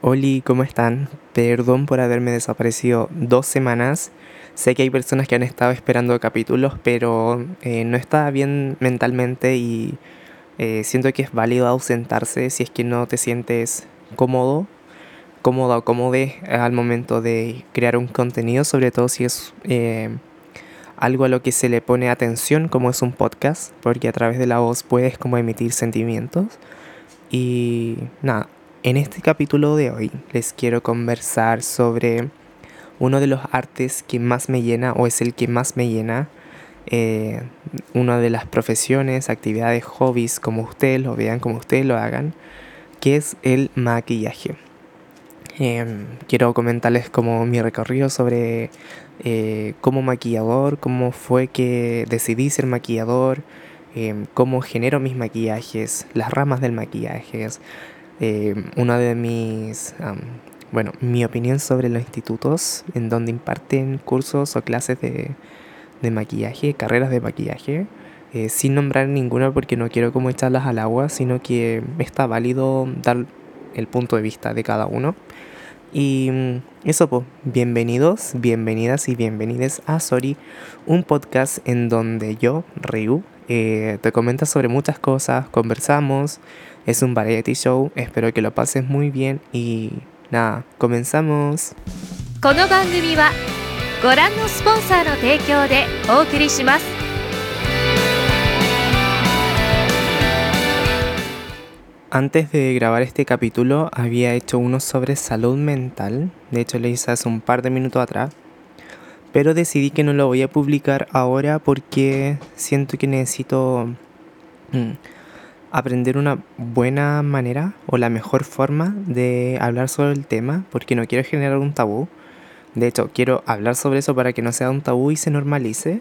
Oli, ¿cómo están? Perdón por haberme desaparecido dos semanas. Sé que hay personas que han estado esperando capítulos, pero eh, no estaba bien mentalmente y eh, siento que es válido ausentarse si es que no te sientes cómodo, cómodo o cómodo al momento de crear un contenido, sobre todo si es eh, algo a lo que se le pone atención, como es un podcast, porque a través de la voz puedes como emitir sentimientos. Y nada, en este capítulo de hoy les quiero conversar sobre uno de los artes que más me llena o es el que más me llena. Eh, una de las profesiones, actividades, hobbies, como ustedes lo vean, como ustedes lo hagan, que es el maquillaje. Em, quiero comentarles como mi recorrido sobre eh, como maquillador, cómo fue que decidí ser maquillador, em, cómo genero mis maquillajes, las ramas del maquillaje, eh, una de mis, bueno, mi opinión sobre los institutos en donde imparten cursos o clases de, de maquillaje, carreras de maquillaje, eh, sin nombrar ninguna porque no quiero como echarlas al agua, sino que está válido dar el punto de vista de cada uno. Y mm, eso, pues, bienvenidos, bienvenidas y bienvenides a Sorry, un podcast en donde yo, Ryu, eh, te comento sobre muchas cosas, conversamos, es un variety show, espero que lo pases muy bien y nada, comenzamos. この番組はご覧のスポンサーの提供でお送りします Antes de grabar este capítulo había hecho uno sobre salud mental, de hecho lo hice hace un par de minutos atrás, pero decidí que no lo voy a publicar ahora porque siento que necesito mm, aprender una buena manera o la mejor forma de hablar sobre el tema, porque no quiero generar un tabú. De hecho, quiero hablar sobre eso para que no sea un tabú y se normalice,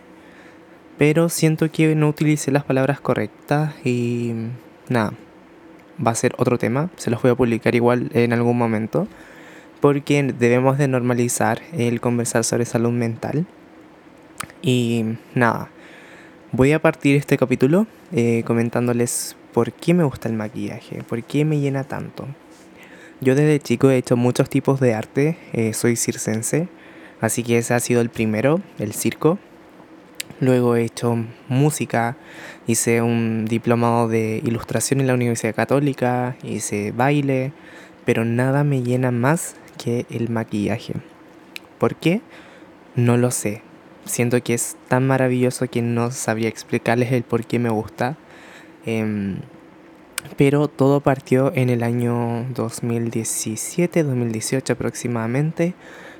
pero siento que no utilicé las palabras correctas y nada va a ser otro tema, se los voy a publicar igual en algún momento, porque debemos de normalizar el conversar sobre salud mental. Y nada, voy a partir este capítulo eh, comentándoles por qué me gusta el maquillaje, por qué me llena tanto. Yo desde chico he hecho muchos tipos de arte, eh, soy circense, así que ese ha sido el primero, el circo. Luego he hecho música, hice un diplomado de ilustración en la Universidad Católica, hice baile, pero nada me llena más que el maquillaje. ¿Por qué? No lo sé. Siento que es tan maravilloso que no sabría explicarles el por qué me gusta. Em, pero todo partió en el año 2017, 2018 aproximadamente,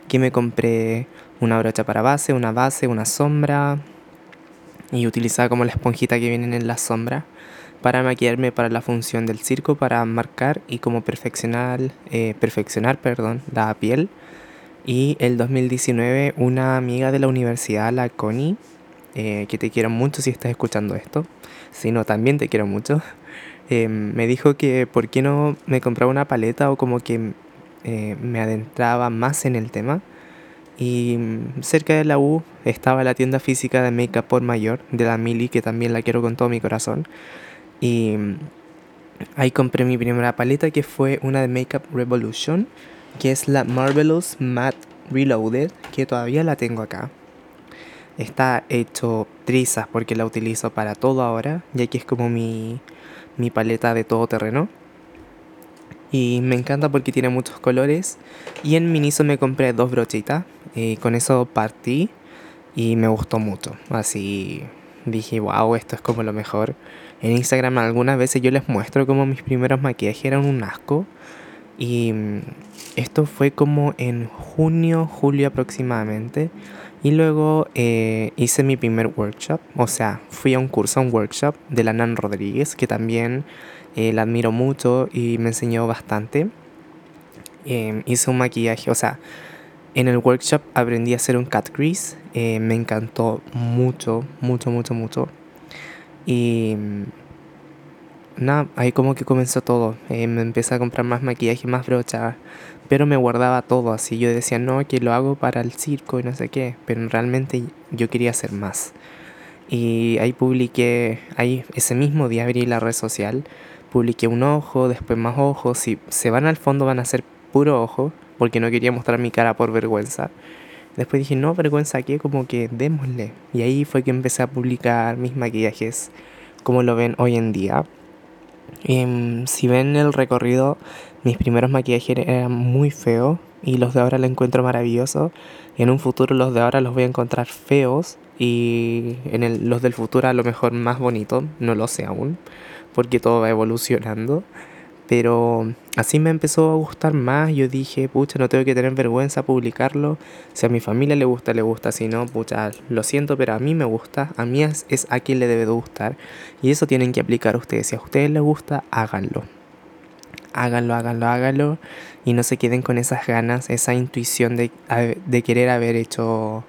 que me compré una brocha para base, una base, una sombra, y utilizaba como la esponjita que vienen en la sombra para maquillarme para la función del circo, para marcar y como perfeccionar, eh, perfeccionar perdón, la piel. Y el 2019 una amiga de la universidad, la Connie, eh, que te quiero mucho si estás escuchando esto, si no, también te quiero mucho, eh, me dijo que por qué no me compraba una paleta o como que me adentraba más en el tema y cerca de la U estaba la tienda física de Make Up por Mayor, de la Mili, que también la quiero con todo mi corazón. Y ahí compré mi primera paleta, que fue una de Make Up Revolution, que es la Marvelous Matte Reloaded, que todavía la tengo acá. Está hecho trizas porque la utilizo para todo ahora, ya que es como mi, mi paleta de todo terreno. Y me encanta porque tiene muchos colores. Y en Miniso me compré dos brochitas. Y con eso partí y me gustó mucho. Así dije, wow, esto es como lo mejor. En Instagram algunas veces yo les muestro como mis primeros maquillajes eran un asco. Y mm, esto fue como en junio, julio aproximadamente. Y luego eh, hice mi primer workshop. O sea, fui a un curso, a un workshop de la Nan Rodríguez, que también eh, la admiro mucho y me enseñó bastante. Em, hice un maquillaje, o sea, en el workshop aprendí a hacer un cat crease. Eh, me encantó mucho, mucho, mucho, mucho. Y mm, nada, ahí como que comenzó todo. Eh, me empecé a comprar más maquillaje, más brochas, pero me guardaba todo así. Yo decía, no, que lo hago para el circo y no sé qué, pero realmente yo quería hacer más. Y ahí publiqué, ahí ese mismo día abrí la red social publiqué un ojo, después más ojos. Si se van al fondo van a ser puro ojo, porque no quería mostrar mi cara por vergüenza. Después dije, no, vergüenza qué, como que démosle. Y ahí fue que empecé a publicar mis maquillajes como lo ven hoy en día. Em, si ven el recorrido, mis primeros maquillajes eran muy feos y los de ahora los encuentro maravillosos. En un futuro los de ahora los voy a encontrar feos y en el, los del futuro a lo mejor más bonitos, no lo sé aún, porque todo va evolucionando. Pero así me empezó a gustar más. Yo dije, pucha, no tengo que tener vergüenza publicarlo. Si a mi familia le gusta, le gusta. Si no, pucha, lo siento, pero a mí me gusta. A mí es, a quien le debe de gustar. Y eso tienen que aplicar ustedes. Si a ustedes les gusta, háganlo. Háganlo, háganlo, háganlo. Y no se queden con esas ganas, esa intuición de, de querer haber hecho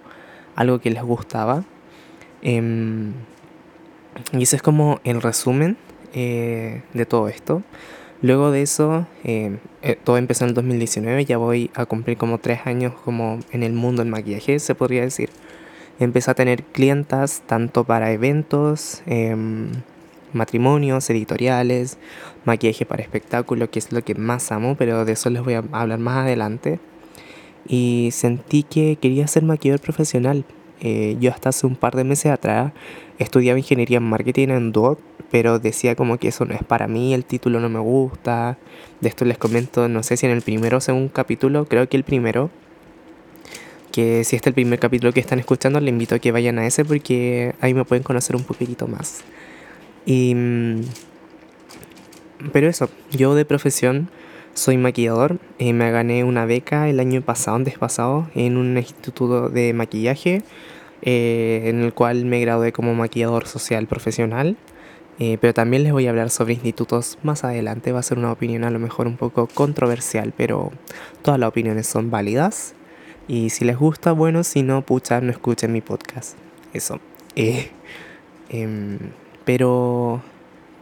algo que les gustaba. Em, y eso es como el resumen eh, de todo esto. Luego de eso, em, eh, todo empezó en el 2019, ya voy a cumplir como tres años como en el mundo del maquillaje, se podría decir. Empecé a tener clientas tanto para eventos, em, matrimonios, editoriales, maquillaje para espectáculo, que es lo que más amo, pero de eso les voy a hablar más adelante. Y sentí que quería ser maquillador profesional. Eh, yo hasta hace un par de meses atrás estudiaba ingeniería en marketing en DOT pero decía como que eso no es para mí, el título no me gusta. De esto les comento, no sé si en el primero o segundo capítulo, creo que el primero, que si este es el primer capítulo que están escuchando, les invito a que vayan a ese porque ahí me pueden conocer un poquitito más. Y, mm, pero eso, yo de profesión soy maquillador, eh, me gané una beca el año pasado, antes pasado, en un instituto de maquillaje, eh, en el cual me gradué como maquillador social profesional. Eh, pero también les voy a hablar sobre institutos más adelante. Va a ser una opinión a lo mejor un poco controversial, pero todas las opiniones son válidas. Y si les gusta, bueno, si no, pucha, no escuchen mi podcast. Eso. Eh, em, pero,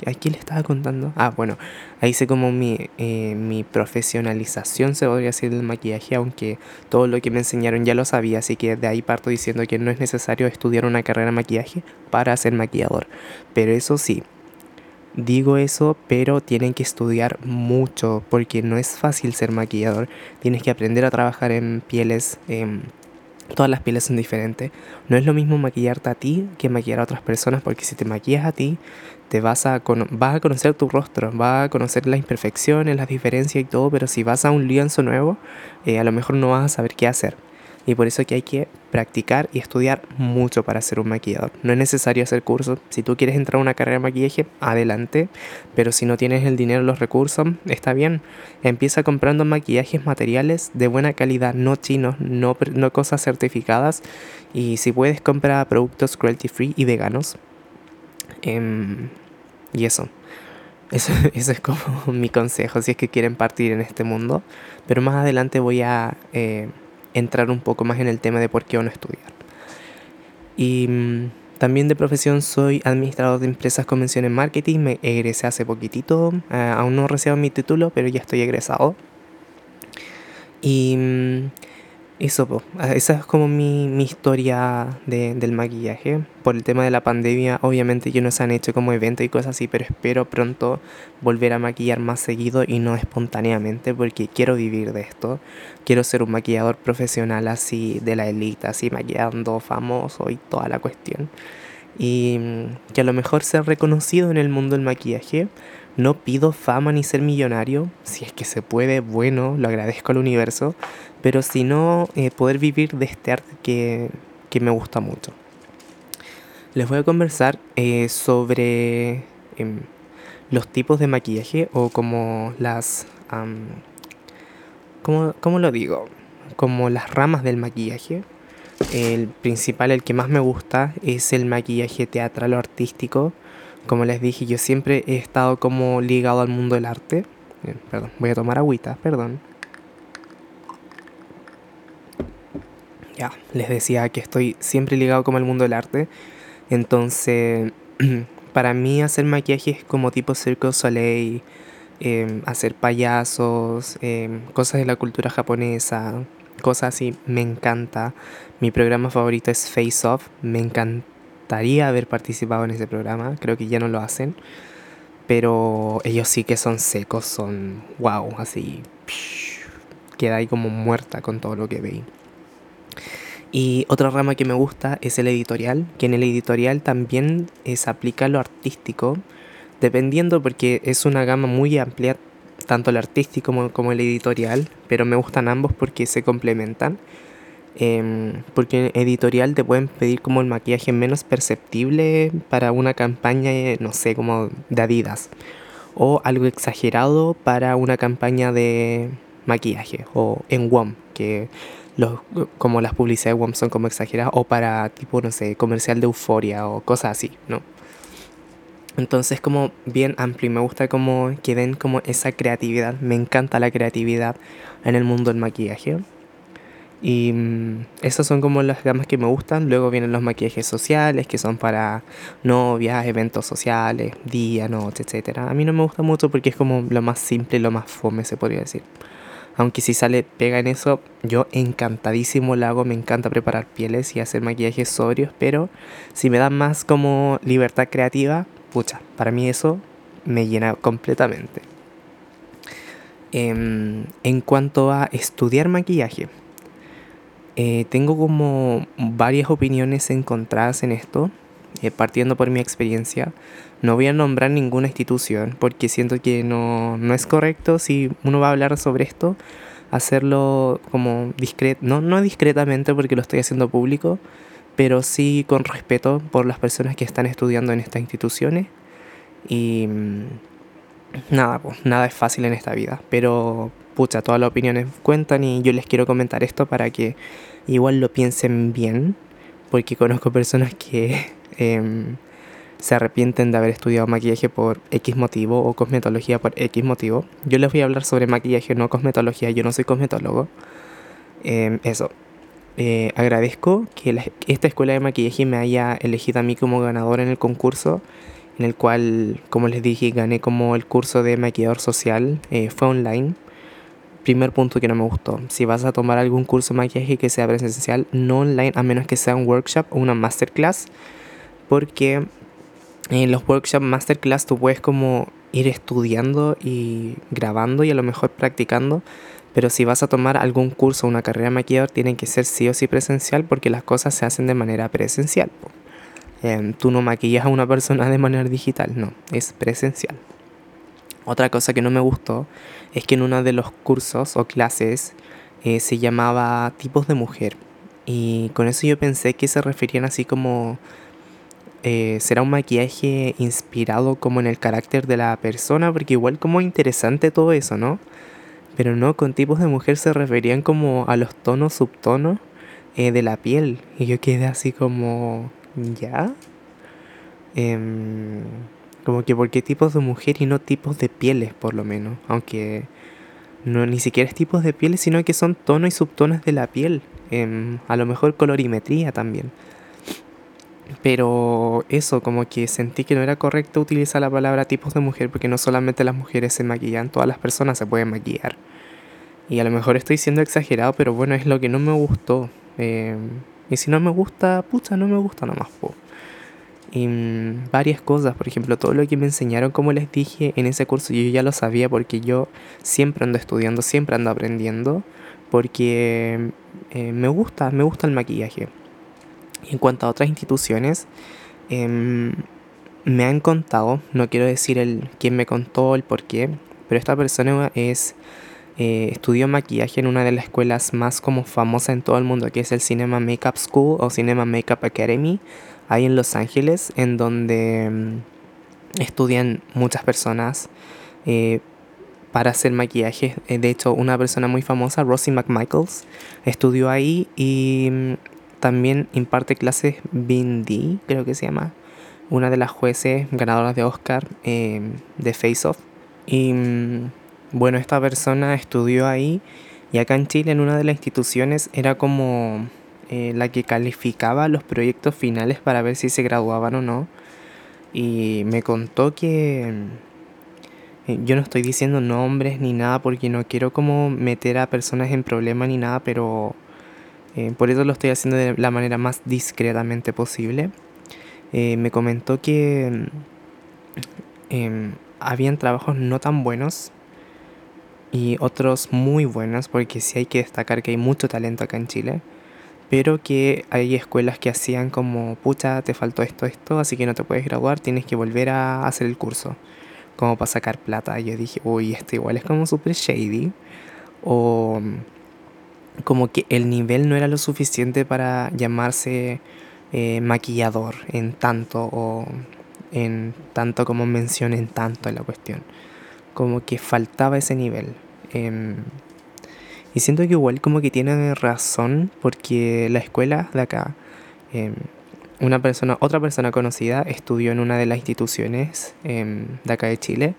¿a quién le estaba contando? Ah, bueno, ahí sé como mi, eh, mi profesionalización, se podría decir, del maquillaje, aunque todo lo que me enseñaron ya lo sabía, así que de ahí parto diciendo que no es necesario estudiar una carrera de maquillaje para ser maquillador. Pero eso sí, digo eso, pero tienen que estudiar mucho, porque no es fácil ser maquillador. Tienes que aprender a trabajar en pieles. Em, todas las pieles son diferentes. No es lo mismo maquillarte a ti que maquillar a otras personas, porque si te maquillas a ti, te vas a, vas a conocer tu rostro, vas a conocer las imperfecciones, las diferencias y todo, pero si vas a un lienzo nuevo, eh, a lo mejor no vas a saber qué hacer. Y por eso que hay que practicar y estudiar mucho para ser un maquillador. No es necesario hacer cursos. Si tú quieres entrar a una carrera de maquillaje, adelante. Pero si no tienes el dinero, los recursos, está bien. Empieza comprando maquillajes materiales de buena calidad, no chinos, no, no cosas certificadas. Y si puedes, comprar productos cruelty free y veganos. Em, y eso. eso. es como mi consejo si es que quieren partir en este mundo. Pero más adelante voy a eh, entrar un poco más en el tema de por qué uno estudiar. Y mm, también de profesión soy administrador de empresas convención en marketing. Me egresé hace poquitito. Eh, aún no recibo mi título, pero ya estoy egresado. Y mm, eso, ah, esa es como mi, mi historia de, del maquillaje. Por el tema de la pandemia, obviamente yo no se han hecho como eventos y cosas así, pero espero pronto volver a maquillar más seguido y no espontáneamente porque quiero vivir de esto. Quiero ser un maquillador profesional así, de la élite, así maquillando famoso y toda la cuestión. Y mm, que a lo mejor ser reconocido en el mundo del maquillaje no pido fama ni ser millonario, si es que se puede, bueno, lo agradezco al universo, pero si no, eh, poder vivir de este arte que, me gusta mucho. Les voy a conversar eh, sobre em, los tipos de maquillaje o como las... ¿cómo, lo digo? Como las ramas del maquillaje. El principal, el que más me gusta, es el maquillaje teatral o artístico como les dije, yo siempre he estado como ligado al mundo del arte. perdón, voy a tomar agüita, perdón. Ya, les decía que estoy siempre ligado como al mundo del arte. Entonces, para mí hacer maquillaje es como tipo Circo Soleil, em, hacer payasos, em, cosas de la cultura japonesa, cosas así, me encanta. Mi programa favorito es Face Off, me encanta gustaría haber participado en ese programa, creo que ya no lo hacen, pero ellos sí que son secos, son wow, así quedáis como muerta con todo lo que veis. Y otra rama que me gusta es el editorial, que en el editorial también se aplica lo artístico, dependiendo porque es una gama muy amplia, tanto el artístico como, como el editorial, pero me gustan ambos porque se complementan. Em, porque en editorial te pueden pedir como el maquillaje menos perceptible para una campaña, no sé, como de Adidas. O algo exagerado para una campaña de maquillaje. O en WOM, que los, como las publicidades de WOM son como exageradas. O para tipo, no sé, comercial de euforia o cosas así, ¿no? Entonces como bien amplio y me gusta como que den como esa creatividad. Me encanta la creatividad en el mundo del maquillaje. Y mm, esas son como las gamas que me gustan. Luego vienen los maquillajes sociales, que son para novias, eventos sociales, día, noche, etc. A mí no me gusta mucho porque es como lo más simple, lo más fome, se podría decir. Aunque si sale pega en eso, yo encantadísimo lo hago, me encanta preparar pieles y hacer maquillajes sobrios, pero si me dan más como libertad creativa, pucha, para mí eso me llena completamente. Em, en cuanto a estudiar maquillaje, eh, tengo como varias opiniones encontradas en esto, eh, partiendo por mi experiencia. No voy a nombrar ninguna institución porque siento que no, no es correcto si uno va a hablar sobre esto, hacerlo como discreto, no, no discretamente porque lo estoy haciendo público, pero sí con respeto por las personas que están estudiando en estas instituciones. Y mm, nada, pues nada es fácil en esta vida, pero pucha, todas las opiniones cuentan y yo les quiero comentar esto para que igual lo piensen bien, porque conozco personas que em, se arrepienten de haber estudiado maquillaje por X motivo o cosmetología por X motivo. Yo les voy a hablar sobre maquillaje, no cosmetología, yo no soy cosmetólogo. Em, eso. Eh, agradezco que esta escuela de maquillaje me haya elegido a mí como ganador en el concurso, en el cual, como les dije, gané como el curso de maquillador social, eh, fue online primer punto que no me gustó. Si vas a tomar algún curso de maquillaje que sea presencial, no online, a menos que sea un workshop o una masterclass, porque en los workshops masterclass tú puedes como ir estudiando y grabando y a lo mejor practicando, pero si vas a tomar algún curso o una carrera de maquillador, tiene que ser sí o sí presencial porque las cosas se hacen de manera presencial. Em, tú no maquillas a una persona de manera digital, no, es presencial. Otra cosa que no me gustó es que en uno de los cursos o clases eh, se llamaba tipos de mujer. Y con eso yo pensé que se referían así como... Eh, será un maquillaje inspirado como en el carácter de la persona, porque igual como interesante todo eso, ¿no? Pero no, con tipos de mujer se referían como a los tonos, subtonos eh, de la piel. Y yo quedé así como, ¿ya? Eh, como que por qué tipos de mujer y no tipos de pieles, por lo menos. Aunque no ni siquiera es tipos de pieles, sino que son tonos y subtonos de la piel. Em, a lo mejor colorimetría también. Pero eso, como que sentí que no era correcto utilizar la palabra tipos de mujer porque no solamente las mujeres se maquillan, todas las personas se pueden maquillar. Y a lo mejor estoy siendo exagerado, pero bueno, es lo que no me gustó. Em, y si no me gusta, pucha, no me gusta nomás. Y mm, varias cosas, por ejemplo, todo lo que me enseñaron, como les dije en ese curso, yo ya lo sabía porque yo siempre ando estudiando, siempre ando aprendiendo, porque eh, me gusta, me gusta el maquillaje. Y en cuanto a otras instituciones, em, me han contado, no quiero decir el quién me contó, el por qué, pero esta persona es eh, estudió maquillaje en una de las escuelas más como famosas en todo el mundo, que es el Cinema Makeup School o Cinema Makeup Academy, ahí en Los Ángeles, en donde mm, estudian muchas personas eh, para hacer maquillaje. Eh, de hecho, una persona muy famosa, Rosie McMichaels, estudió ahí y mm, también imparte clases Bindi, creo que se llama, una de las jueces ganadoras de Oscar de Face Off. Y mm, bueno, esta persona estudió ahí y acá en Chile en una de las instituciones era como eh, la que calificaba los proyectos finales para ver si se graduaban o no. Y me contó que eh, yo no estoy diciendo nombres ni nada porque no quiero como meter a personas en problemas ni nada, pero eh, por eso lo estoy haciendo de la manera más discretamente posible. me comentó que em, habían trabajos no tan buenos y otros muy buenos, porque sí hay que destacar que hay mucho talento acá en Chile, pero que hay escuelas que hacían como, pucha, te faltó esto, esto, así que no te puedes graduar, tienes que volver a hacer el curso, como para sacar plata. Y yo dije, uy, esto igual es como súper shady, o como que el nivel no era lo suficiente para llamarse eh, maquillador en tanto o en tanto como mencionen tanto en la cuestión. Como que faltaba ese nivel. Em, y siento que igual como que tiene razón porque la escuela de acá, em, una persona, otra persona conocida estudió en una de las instituciones em, de acá de Chile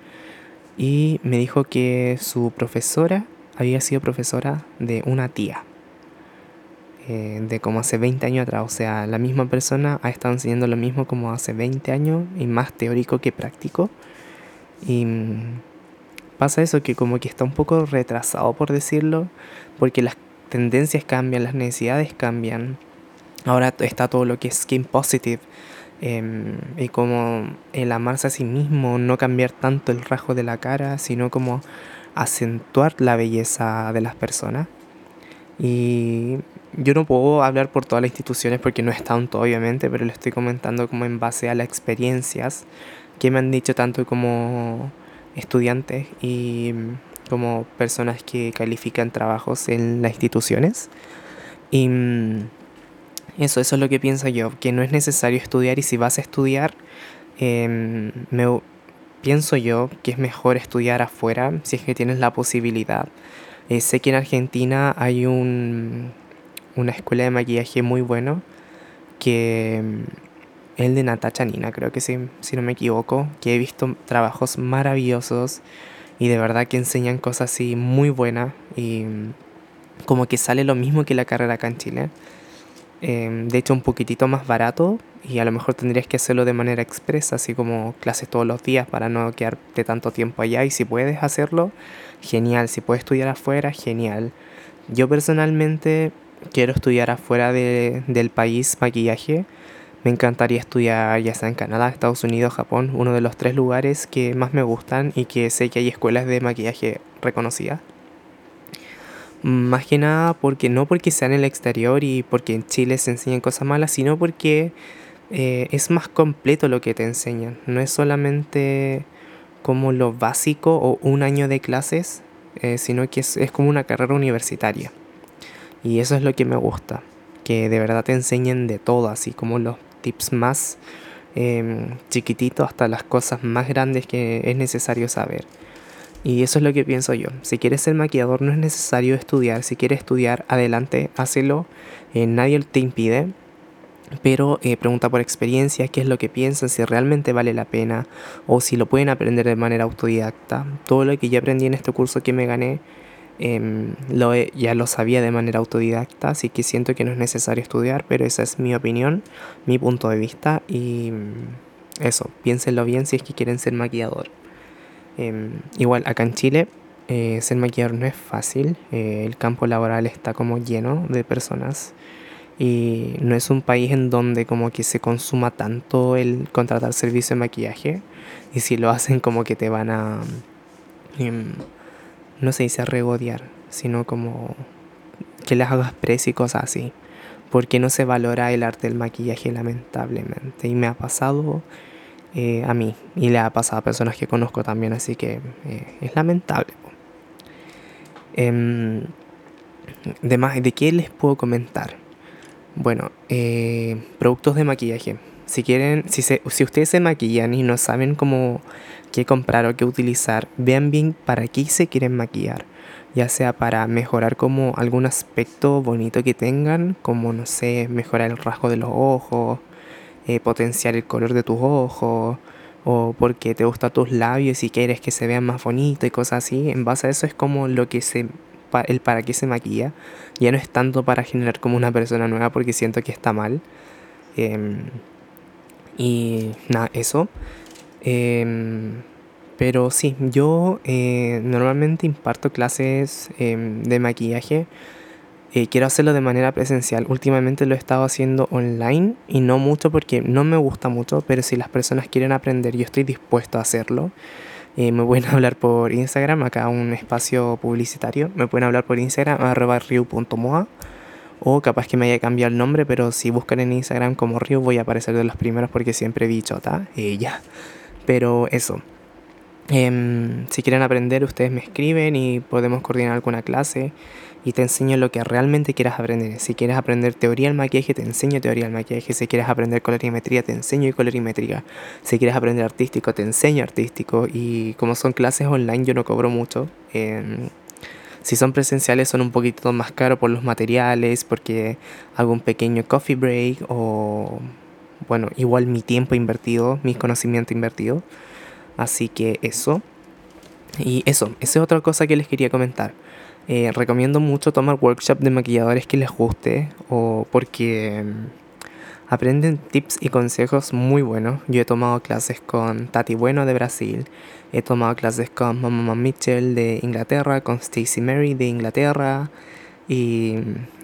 y me dijo que su profesora había sido profesora de una tía. Eh, de como hace 20 años atrás. O sea, la misma persona ha estado enseñando lo mismo como hace 20 años y más teórico que práctico. Y pasa eso que como que está un poco retrasado por decirlo, porque las tendencias cambian, las necesidades cambian. Ahora está todo lo que es skin positive. Em, y como el amarse a sí mismo, no cambiar tanto el rasgo de la cara, sino como acentuar la belleza de las personas. Y yo no puedo hablar por todas las instituciones porque no he estado en todo, obviamente, pero lo estoy comentando como en base a las experiencias que me han dicho tanto como estudiantes y como personas que califican trabajos en las instituciones. Y mm, eso, eso es lo que pienso yo, que no es necesario estudiar y si vas a estudiar, em, me, pienso yo que es mejor estudiar afuera si es que tienes la posibilidad. Eh, sé que en Argentina hay un una escuela de maquillaje muy bueno que mm, el de Natacha Nina, creo que sí, si no me equivoco, que he visto trabajos maravillosos y de verdad que enseñan cosas así muy buenas y como que sale lo mismo que la carrera acá en Chile. Em, de hecho, un poquitito más barato y a lo mejor tendrías que hacerlo de manera expresa, así como clases todos los días para no quedarte tanto tiempo allá y si puedes hacerlo, genial. Si puedes estudiar afuera, genial. Yo personalmente quiero estudiar afuera de, del país maquillaje. Me encantaría estudiar ya sea en Canadá, Estados Unidos, Japón, uno de los tres lugares que más me gustan y que sé que hay escuelas de maquillaje reconocidas. Más que nada porque no porque sea en el exterior y porque en Chile se enseñan cosas malas, sino porque eh, es más completo lo que te enseñan. No es solamente como lo básico o un año de clases, eh, sino que es como una carrera universitaria. Y eso es lo que me gusta, que de verdad te enseñen de todo, así como los tips más em, chiquititos hasta las cosas más grandes que es necesario saber. Y eso es lo que pienso yo. Si quieres ser maquillador no es necesario estudiar. Si quieres estudiar, adelante, hácelo. Eh, nadie te impide. Pero eh, pregunta por experiencia, qué es lo que piensan, si realmente vale la pena o si lo pueden aprender de manera autodidacta. Todo lo que yo aprendí en este curso que me gané Em, lo ya lo sabía de manera autodidacta, así que siento que no es necesario estudiar, pero esa es mi opinión, mi punto de vista y mm, eso, piénsenlo bien si es que quieren ser maquillador. Em, igual, acá en Chile, eh, ser maquillador no es fácil, eh, el campo laboral está como lleno de personas y no es un país en donde como que se consuma tanto el contratar servicio de maquillaje y si lo hacen como que te van a... No se dice regodear, sino como que les hagas precio y cosas así. Porque no se valora el arte del maquillaje, lamentablemente. Y me ha pasado eh, a mí, y le ha pasado a personas que conozco también, así que eh, es lamentable. Eh, de, ¿De qué les puedo comentar? Bueno, eh, productos de maquillaje. Si quieren, si, se, si ustedes se maquillan y no saben cómo qué comprar o qué utilizar, vean bien para qué se quieren maquillar, ya sea para mejorar como algún aspecto bonito que tengan, como no sé, mejorar el rasgo de los ojos, eh, potenciar el color de tus ojos, o porque te gustan tus labios y quieres que se vean más bonitos y cosas así. En base a eso es como lo que se el para qué se maquilla. Ya no es tanto para generar como una persona nueva porque siento que está mal. Em, y nada, eso. Em, pero sí, yo eh, normalmente imparto clases em, de maquillaje. Eh, quiero hacerlo de manera presencial. Últimamente lo he estado haciendo online y no mucho porque no me gusta mucho, pero si las personas quieren aprender, yo estoy dispuesto a hacerlo. Eh, me pueden hablar por Instagram, acá un espacio publicitario. Me pueden hablar por Instagram, arroba riu.moa. O capaz que me haya cambiado el nombre, pero si buscan en Instagram como Ryu voy a aparecer de los primeros porque siempre vi chota. ella. Pero eso. Em, si quieren aprender, ustedes me escriben y podemos coordinar alguna clase y te enseño lo que realmente quieras aprender. Si quieres aprender teoría del maquillaje, te enseño teoría del maquillaje. Si quieres aprender colorimetría, te enseño colorimetría. Si quieres aprender artístico, te enseño artístico. Y como son clases online, yo no cobro mucho. Em, si son presenciales, son un poquito más caros por los materiales, porque hago un pequeño coffee break o, bueno, igual mi tiempo invertido, mis conocimientos invertidos. Así que eso. Y eso, esa es otra cosa que les quería comentar. Eh, recomiendo mucho tomar workshop de maquilladores que les guste o porque aprenden tips y consejos muy buenos. Yo he tomado clases con Tati Bueno de Brasil, he tomado clases con Mama Mitchell de Inglaterra, con Stacy Mary de Inglaterra y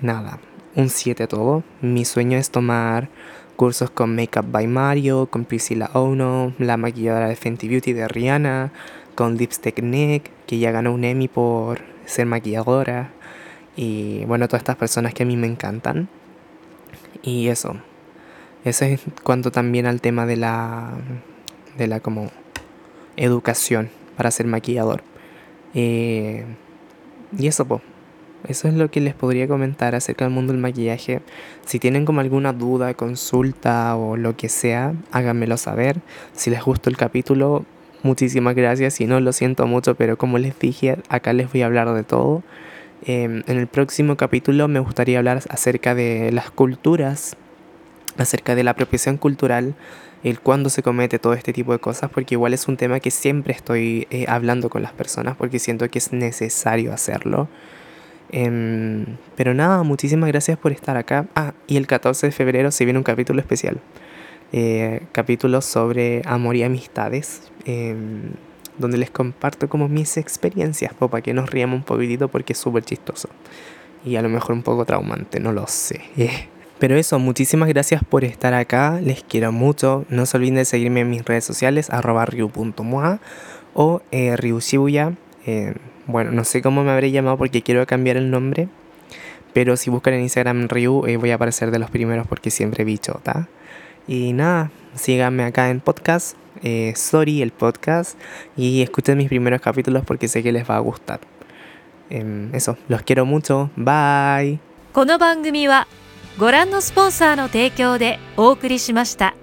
nada, un 7 todo. Mi sueño es tomar cursos con Makeup by Mario, con Priscilla Ono, la maquilladora de Fenty Beauty de Rihanna, con Lipstick Nick, que ya ganó un Emmy por ser maquilladora y bueno, todas estas personas que a mí me encantan. Y eso. Eso es cuanto también al tema de la de la como educación para ser maquillador. Eh, y eso, pues. Eso es lo que les podría comentar acerca del mundo del maquillaje. Si tienen como alguna duda, consulta o lo que sea, háganmelo saber. Si les gustó el capítulo, Muchísimas gracias y no lo siento mucho, pero como les dije, acá les voy a hablar de todo. Em, en el próximo capítulo me gustaría hablar acerca de las culturas, acerca de la apropiación cultural, el cuándo se comete todo este tipo de cosas, porque igual es un tema que siempre estoy eh, hablando con las personas, porque siento que es necesario hacerlo. Em, pero nada, muchísimas gracias por estar acá. Ah, y el 14 de febrero se viene un capítulo especial. Eh, capítulos sobre amor y amistades, em, donde les comparto como mis experiencias, para que nos riamos un poquitito porque es súper chistoso. Y a lo mejor un poco traumante, no lo sé. Pero eso, muchísimas gracias por estar acá, les quiero mucho. No se olviden de seguirme en mis redes sociales, arroba ryu.moa o eh, ryushibuya. Eh, bueno, no sé cómo me habré llamado porque quiero cambiar el nombre. Pero si buscan en Instagram Ryu, eh, voy a aparecer de los primeros porque siempre vi chota. Y nada, síganme acá en podcast, eh, Sorry el podcast, y escuchen mis primeros capítulos porque sé que les va a gustar. Eh, eso, los quiero mucho, bye. この番組は ご覧のスポンサーの提供でお送りしました。